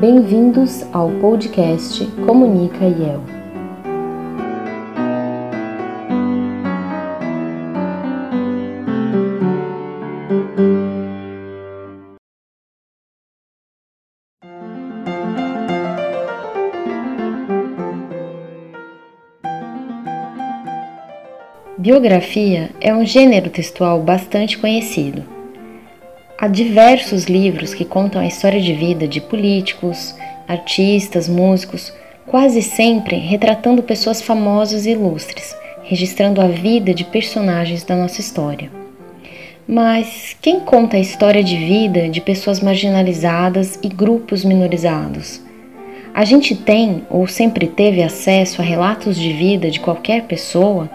Bem-vindos ao podcast Comunica IEL. Biografia é um gênero textual bastante conhecido. Há diversos livros que contam a história de vida de políticos, artistas, músicos, quase sempre retratando pessoas famosas e ilustres, registrando a vida de personagens da nossa história. Mas quem conta a história de vida de pessoas marginalizadas e grupos minorizados? A gente tem ou sempre teve acesso a relatos de vida de qualquer pessoa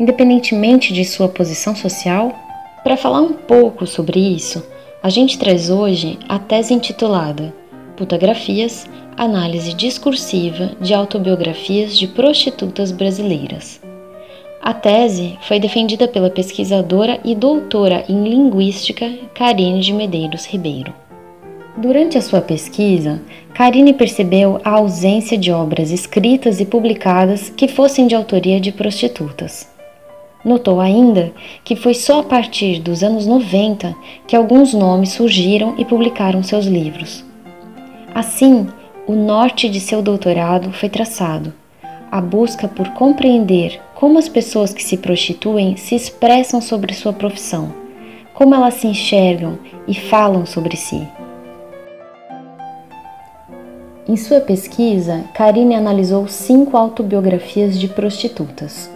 independentemente de sua posição social? Para falar um pouco sobre isso, a gente traz hoje a tese intitulada Putagrafias Análise Discursiva de Autobiografias de Prostitutas Brasileiras. A tese foi defendida pela pesquisadora e doutora em linguística Karine de Medeiros Ribeiro. Durante a sua pesquisa, Karine percebeu a ausência de obras escritas e publicadas que fossem de autoria de prostitutas. Notou ainda que foi só a partir dos anos 90 que alguns nomes surgiram e publicaram seus livros. Assim, o norte de seu doutorado foi traçado, a busca por compreender como as pessoas que se prostituem se expressam sobre sua profissão, como elas se enxergam e falam sobre si. Em sua pesquisa, Karine analisou cinco autobiografias de prostitutas.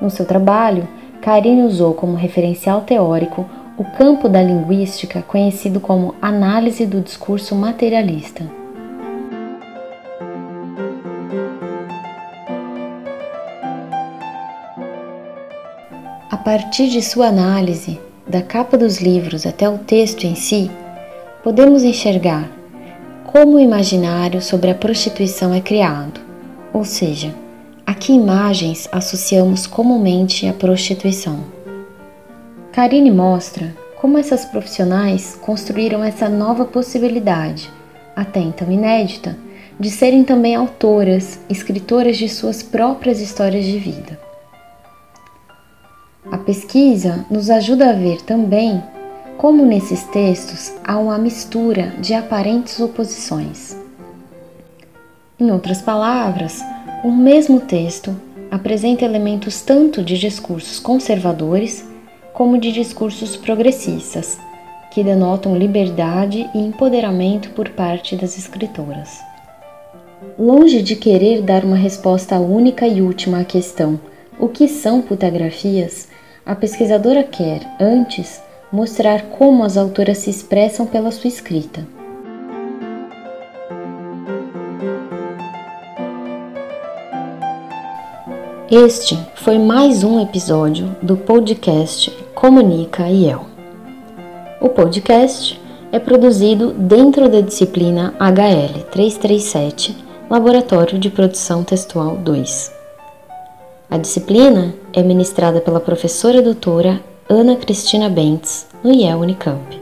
No seu trabalho, Karine usou como referencial teórico o campo da linguística conhecido como análise do discurso materialista. A partir de sua análise, da capa dos livros até o texto em si, podemos enxergar como o imaginário sobre a prostituição é criado, ou seja, a que imagens associamos comumente à prostituição? Karine mostra como essas profissionais construíram essa nova possibilidade, até então inédita, de serem também autoras, escritoras de suas próprias histórias de vida. A pesquisa nos ajuda a ver também como nesses textos há uma mistura de aparentes oposições. Em outras palavras, o mesmo texto apresenta elementos tanto de discursos conservadores como de discursos progressistas, que denotam liberdade e empoderamento por parte das escritoras. Longe de querer dar uma resposta única e última à questão o que são putagrafias, a pesquisadora quer, antes, mostrar como as autoras se expressam pela sua escrita. Este foi mais um episódio do podcast Comunica IEL. O podcast é produzido dentro da disciplina HL 337, Laboratório de Produção Textual 2. A disciplina é ministrada pela professora doutora Ana Cristina Bentes, no IEL Unicamp.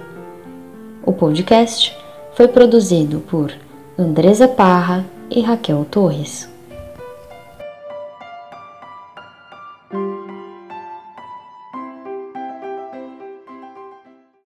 O podcast foi produzido por Andresa Parra e Raquel Torres.